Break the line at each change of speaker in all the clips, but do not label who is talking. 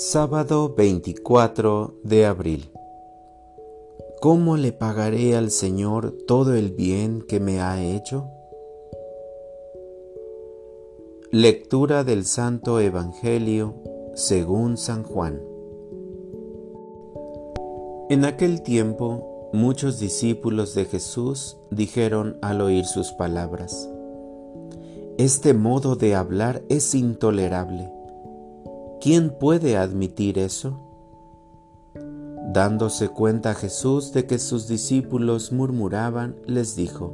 Sábado 24 de abril. ¿Cómo le pagaré al Señor todo el bien que me ha hecho? Lectura del Santo Evangelio según San Juan. En aquel tiempo, muchos discípulos de Jesús dijeron al oír sus palabras, Este modo de hablar es intolerable ¿Quién puede admitir eso? Dándose cuenta Jesús de que sus discípulos murmuraban, les dijo,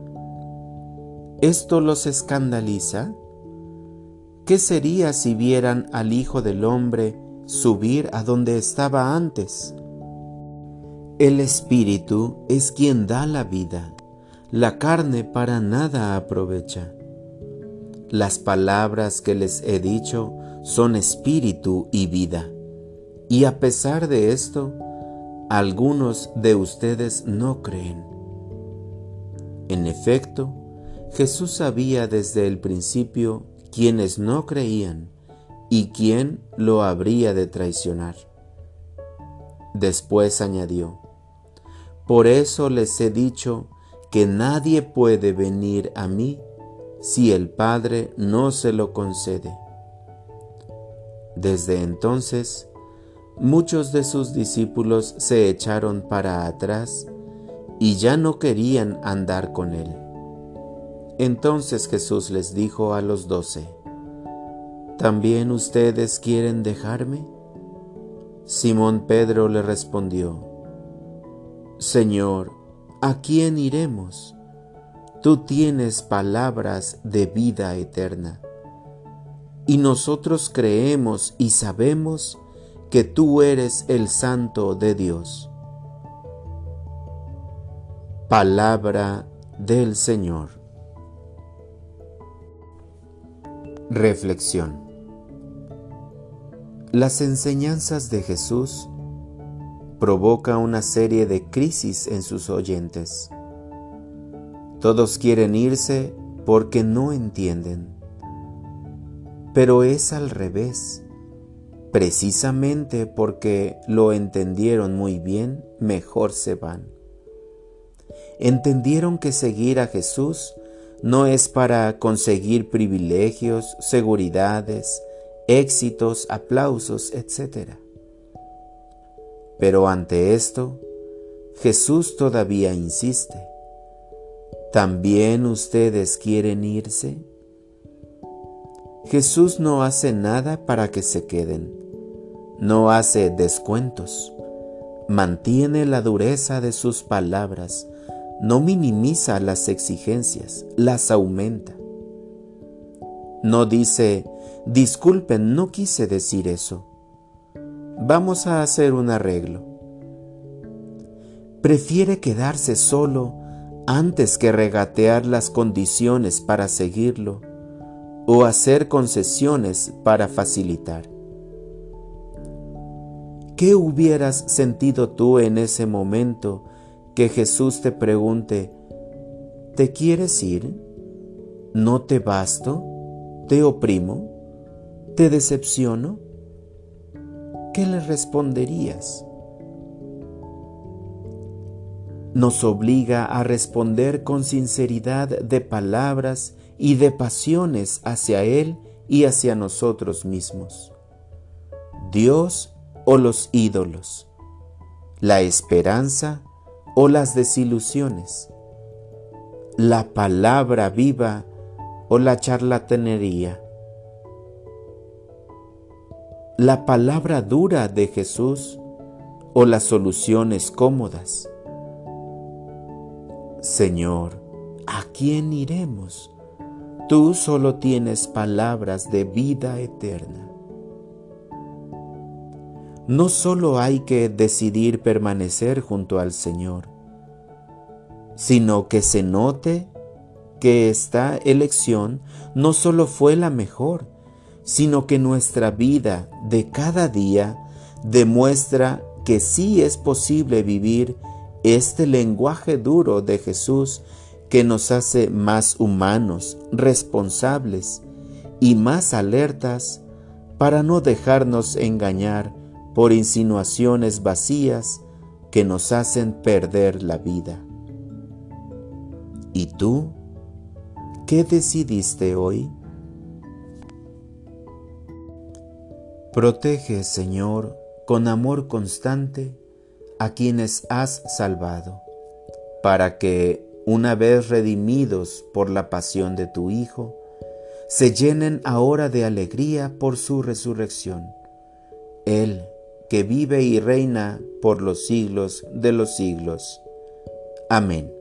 ¿Esto los escandaliza? ¿Qué sería si vieran al Hijo del Hombre subir a donde estaba antes? El Espíritu es quien da la vida, la carne para nada aprovecha. Las palabras que les he dicho son espíritu y vida. Y a pesar de esto, algunos de ustedes no creen. En efecto, Jesús sabía desde el principio quienes no creían y quién lo habría de traicionar. Después añadió, Por eso les he dicho que nadie puede venir a mí si el Padre no se lo concede. Desde entonces, muchos de sus discípulos se echaron para atrás y ya no querían andar con él. Entonces Jesús les dijo a los doce, ¿también ustedes quieren dejarme? Simón Pedro le respondió, Señor, ¿a quién iremos? Tú tienes palabras de vida eterna y nosotros creemos y sabemos que tú eres el Santo de Dios. Palabra del Señor. Reflexión. Las enseñanzas de Jesús provoca una serie de crisis en sus oyentes. Todos quieren irse porque no entienden pero es al revés. Precisamente porque lo entendieron muy bien, mejor se van. Entendieron que seguir a Jesús no es para conseguir privilegios, seguridades, éxitos, aplausos, etc. Pero ante esto, Jesús todavía insiste. ¿También ustedes quieren irse? Jesús no hace nada para que se queden, no hace descuentos, mantiene la dureza de sus palabras, no minimiza las exigencias, las aumenta. No dice, disculpen, no quise decir eso. Vamos a hacer un arreglo. Prefiere quedarse solo antes que regatear las condiciones para seguirlo o hacer concesiones para facilitar. ¿Qué hubieras sentido tú en ese momento que Jesús te pregunte, ¿te quieres ir? ¿No te basto? ¿Te oprimo? ¿Te decepciono? ¿Qué le responderías? Nos obliga a responder con sinceridad de palabras y de pasiones hacia Él y hacia nosotros mismos. Dios o los ídolos, la esperanza o las desilusiones, la palabra viva o la charlatanería, la palabra dura de Jesús o las soluciones cómodas. Señor, ¿a quién iremos? Tú solo tienes palabras de vida eterna. No solo hay que decidir permanecer junto al Señor, sino que se note que esta elección no solo fue la mejor, sino que nuestra vida de cada día demuestra que sí es posible vivir este lenguaje duro de Jesús que nos hace más humanos, responsables y más alertas para no dejarnos engañar por insinuaciones vacías que nos hacen perder la vida. ¿Y tú? ¿Qué decidiste hoy? Protege, Señor, con amor constante a quienes has salvado, para que, una vez redimidos por la pasión de tu Hijo, se llenen ahora de alegría por su resurrección. Él, que vive y reina por los siglos de los siglos. Amén.